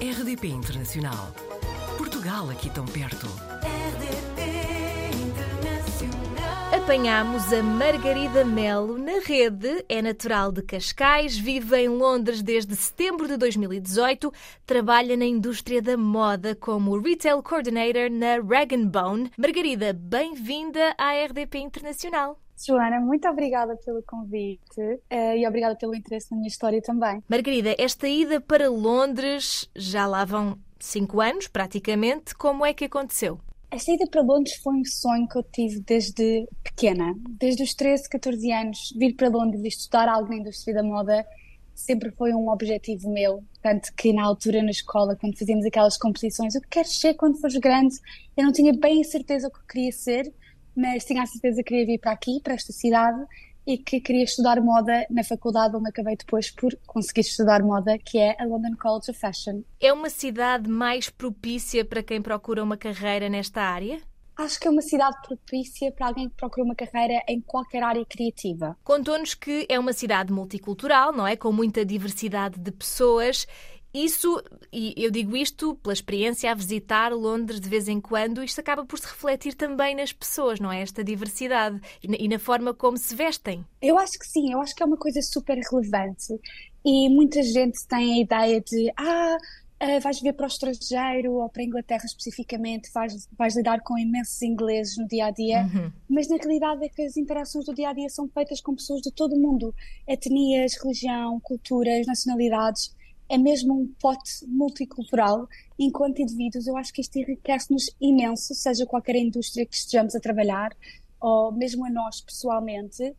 RDP Internacional. Portugal aqui tão perto. RDP Internacional. Apanhámos a Margarida Melo na rede, é natural de Cascais, vive em Londres desde setembro de 2018, trabalha na indústria da moda como Retail Coordinator na Rag Bone. Margarida, bem-vinda à RDP Internacional. Joana, muito obrigada pelo convite eh, e obrigada pelo interesse na minha história também. Margarida, esta ida para Londres já lá vão cinco anos, praticamente. Como é que aconteceu? Esta ida para Londres foi um sonho que eu tive desde pequena. Desde os 13, 14 anos, vir para Londres e estudar algo na indústria da moda sempre foi um objetivo meu. Tanto que na altura na escola, quando fazíamos aquelas competições, o que queres ser quando fores grande? Eu não tinha bem a certeza o que queria ser, mas tinha a certeza que queria vir para aqui, para esta cidade, e que queria estudar moda na faculdade onde acabei depois por conseguir estudar moda, que é a London College of Fashion. É uma cidade mais propícia para quem procura uma carreira nesta área? Acho que é uma cidade propícia para alguém que procura uma carreira em qualquer área criativa. Contou-nos que é uma cidade multicultural, não é? Com muita diversidade de pessoas isso, e eu digo isto pela experiência a visitar Londres de vez em quando, isto acaba por se refletir também nas pessoas, não é? Esta diversidade e na, forma como se vestem. Eu acho que sim, eu acho que é uma coisa super relevante e muita gente tem a ideia de ah, uh, vais vir para o estrangeiro ou para a Inglaterra especificamente, vais, vais lidar com imensos ingleses no dia a dia, Uhum. mas na realidade é que as interações do dia a dia são feitas com pessoas de todo o mundo, etnias, religião, culturas, nacionalidades. É mesmo um pote multicultural. Enquanto indivíduos, eu acho que isto enriquece-nos imenso, seja qualquer indústria que estejamos a trabalhar, ou mesmo a nós pessoalmente.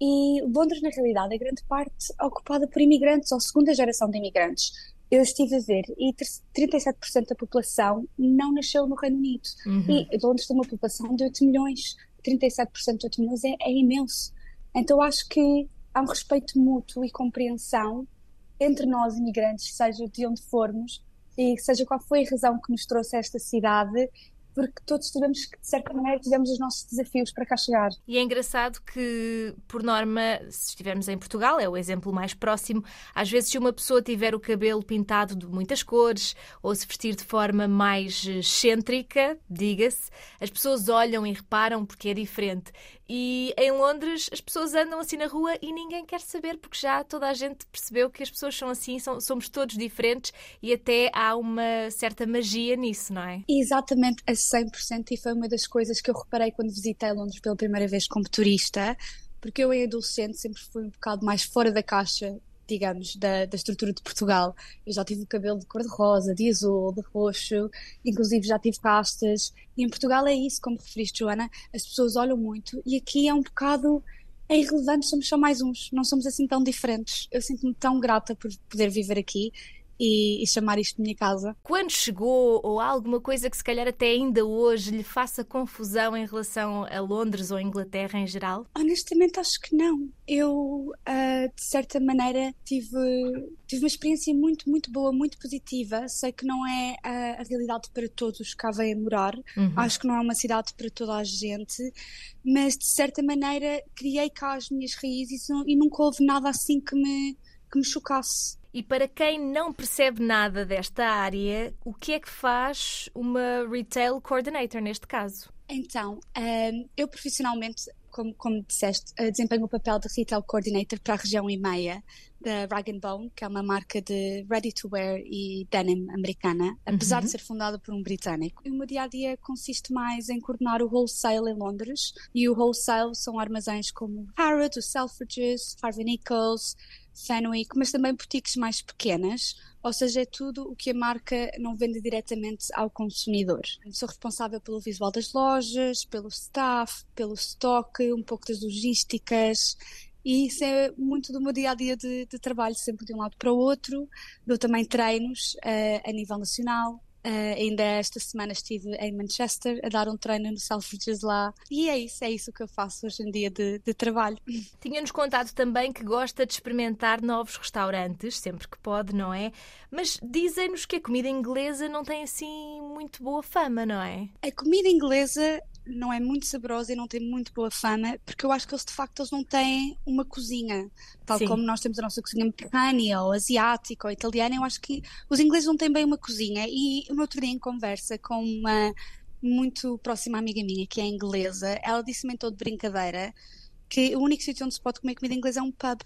E Londres, na realidade, é grande parte ocupada por imigrantes ou segunda geração de imigrantes. Eu estive a ver e 37% da população não nasceu no Reino Unido. Uhum. E Londres tem uma população de 8 milhões. 37% de 8 milhões é, é imenso. Então acho que há um respeito mútuo e compreensão entre nós, imigrantes, seja de onde formos, e seja qual foi a razão que nos trouxe a esta cidade, porque todos tivemos que, de certa maneira, tivemos os nossos desafios para cá chegar. E é engraçado que, por norma, se estivermos em Portugal, é o exemplo mais próximo, às vezes se uma pessoa tiver o cabelo pintado de muitas cores ou se vestir de forma mais excêntrica, diga-se, as pessoas olham e reparam porque é diferente. E em Londres as pessoas andam assim na rua e ninguém quer saber porque já toda a gente percebeu que as pessoas são assim, são- somos todos diferentes e até há uma certa magia nisso, não é? Exatamente, 100%, e foi uma das coisas que eu reparei quando visitei Londres pela primeira vez como turista, porque eu, em adolescente, sempre fui um bocado mais fora da caixa, digamos, da, da estrutura de Portugal. Eu já tive o cabelo de cor-de-rosa, de azul, de roxo, inclusive já tive rastas. E em Portugal é isso, como referiste, Joana, as pessoas olham muito, e aqui é um bocado. É irrelevante, somos só mais uns, não somos assim tão diferentes. Eu sinto-me tão grata por poder viver aqui e, e chamar isto de minha casa. Quando chegou, ou há alguma coisa que se calhar até ainda hoje lhe faça confusão em relação a Londres ou a Inglaterra em geral? Honestamente, acho que não. Eu, ah, de certa maneira, tive, tive uma experiência muito, muito boa, muito positiva. Sei que não é ah, a realidade para todos que cá vêm morar. Uhum. Acho que não é uma cidade para toda a gente. Mas, de certa maneira, criei cá as minhas raízes e, e nunca houve nada assim que me, que me chocasse. E para quem não percebe nada desta área, o que é que faz uma retail coordinator neste caso? Então, ahm, eu profissionalmente, como, como disseste, eh, desempenho o papel de Retail Coordinator para a região EMEA da Rag Bone, que é uma marca de ready-to-wear e denim americana, apesar Uhum. de ser fundada por um britânico. E o meu dia-a-dia consiste mais em coordenar o wholesale em Londres, e o wholesale são armazéns como Harrods, o Selfridges, Harvey Nichols, Fenwick, mas também boutiques mais pequenas, ou seja, é tudo o que a marca não vende diretamente ao consumidor. Sou responsável pelo visual das lojas, pelo staff, pelo estoque, um pouco das logísticas. E isso é muito do meu dia a dia de, de trabalho, sempre de um lado para o outro. Dou também treinos eh, a nível nacional. Eh, ainda esta semana estive em Manchester a dar um treino no Selfridges lá. E é isso, é isso que eu faço hoje em dia de, de trabalho. Tinha-nos contado também que gosta de experimentar novos restaurantes, sempre que pode, não é? Mas dizem-nos que a comida inglesa não tem assim muito boa fama, não é? A comida inglesa não é muito saborosa e não tem muito boa fama, porque eu acho que eles de facto eles não têm uma cozinha, tal Sim. como nós temos a nossa cozinha mediterrânea, ou asiática, ou italiana, eu acho que os ingleses não têm bem uma cozinha. E no outro dia em conversa com uma muito próxima amiga minha, que é inglesa, ela disse-me em todo de brincadeira que o único sítio onde se pode comer comida inglesa é um pub.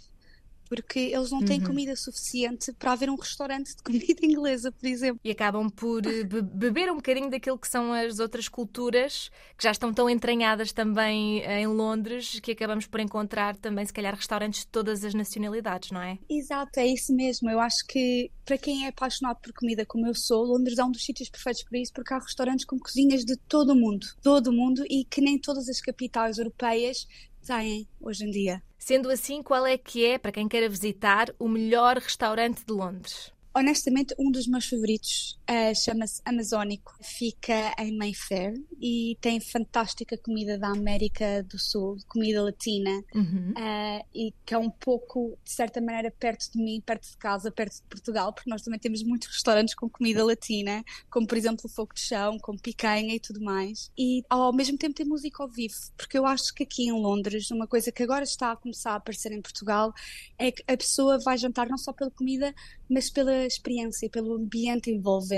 Porque eles não têm Uhum. comida suficiente para haver um restaurante de comida inglesa, por exemplo. E acabam por eh, be- beber um bocadinho daquilo que são as outras culturas que já estão tão entranhadas também eh, em Londres que acabamos por encontrar também, se calhar, restaurantes de todas as nacionalidades, não é? Exato, é isso mesmo. Eu acho que para quem é apaixonado por comida como eu sou, Londres é um dos sítios perfeitos para isso, porque há restaurantes com cozinhas de todo o mundo, todo o mundo, e que nem todas as capitais europeias têm hoje em dia. Sendo assim, qual é que é, para quem queira visitar, o melhor restaurante de Londres? Honestamente, um dos meus favoritos eh, chama-se Amazónico. Fica em Mayfair e tem fantástica comida da América do Sul, comida latina, Uhum. eh, e que é um pouco, de certa maneira, perto de mim, perto de casa, perto de Portugal, porque nós também temos muitos restaurantes com comida latina, como por exemplo o fogo de chão, com picanha e tudo mais. E ao mesmo tempo tem música ao vivo, porque eu acho que aqui em Londres, uma coisa que agora está a começar a aparecer em Portugal, é que a pessoa vai jantar não só pela comida, mas pela experiência, pelo ambiente envolvente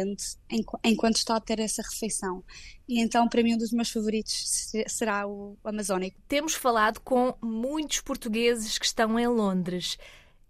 enqu- enquanto está a ter essa refeição. E então, para mim, um dos meus favoritos se- será o Amazónico. Temos falado com muitos portugueses que estão em Londres.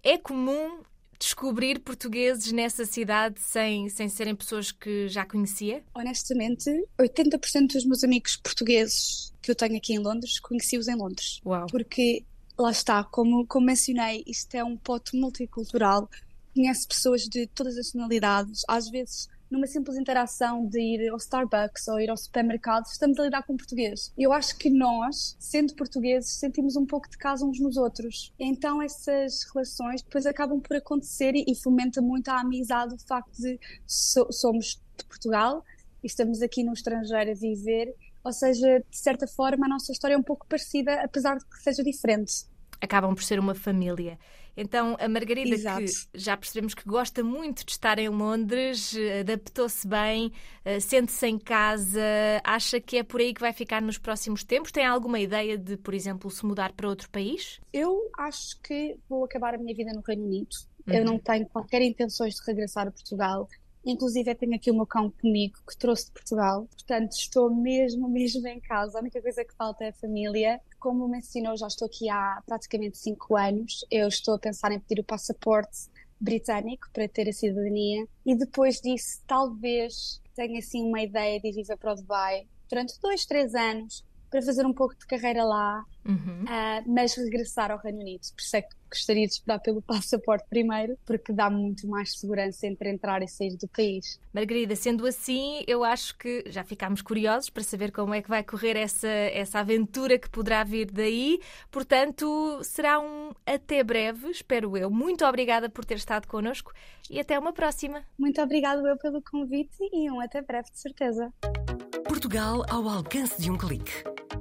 É comum descobrir portugueses nessa cidade sem, sem serem pessoas que já conhecia? Honestamente, 80% dos meus amigos portugueses que eu tenho aqui em Londres, conheci-os em Londres. Uau! Porque, lá está, como, como mencionei, isto é um pote multicultural, conhece pessoas de todas as nacionalidades, às vezes numa simples interação de ir ao Starbucks ou ir ao supermercado, estamos a lidar com português. Eu acho que nós, sendo portugueses, sentimos um pouco de casa uns nos outros. Então essas relações depois acabam por acontecer e, fomenta muito a amizade o facto de so- somos de Portugal e estamos aqui no estrangeiro a viver, ou seja, de certa forma a nossa história é um pouco parecida, apesar de que seja diferente. Acabam por ser uma família. Então, a Margarida, Exato. que já percebemos que gosta muito de estar em Londres, eh, adaptou-se bem, eh, sente-se em casa, acha que é por aí que vai ficar nos próximos tempos? Tem alguma ideia de, por exemplo, se mudar para outro país? Eu acho que vou acabar a minha vida no Reino Unido. Eu não tenho qualquer intenções de regressar a Portugal. Inclusive, eu tenho aqui o meu cão comigo que trouxe de Portugal. Portanto, estou mesmo, mesmo em casa. A única coisa que falta é a família. Como mencionou, já estou aqui há praticamente cinco anos. Eu estou a pensar em pedir o passaporte britânico para ter a cidadania. E depois disso, talvez tenha assim uma ideia de ir viver para o Dubai durante dois, três anos para fazer um pouco de carreira lá, Uhum. ah, mas regressar ao Reino Unido. Por isso é que gostaria de esperar pelo passaporte primeiro, porque dá muito mais segurança entre entrar e sair do país. Margarida, sendo assim, eu acho que já ficámos curiosos para saber como é que vai correr essa, essa aventura que poderá vir daí. Portanto, será um até breve, espero eu. Muito obrigada por ter estado connosco e até uma próxima. Muito obrigada eu pelo convite e um até breve, de certeza. Portugal ao alcance de um clique.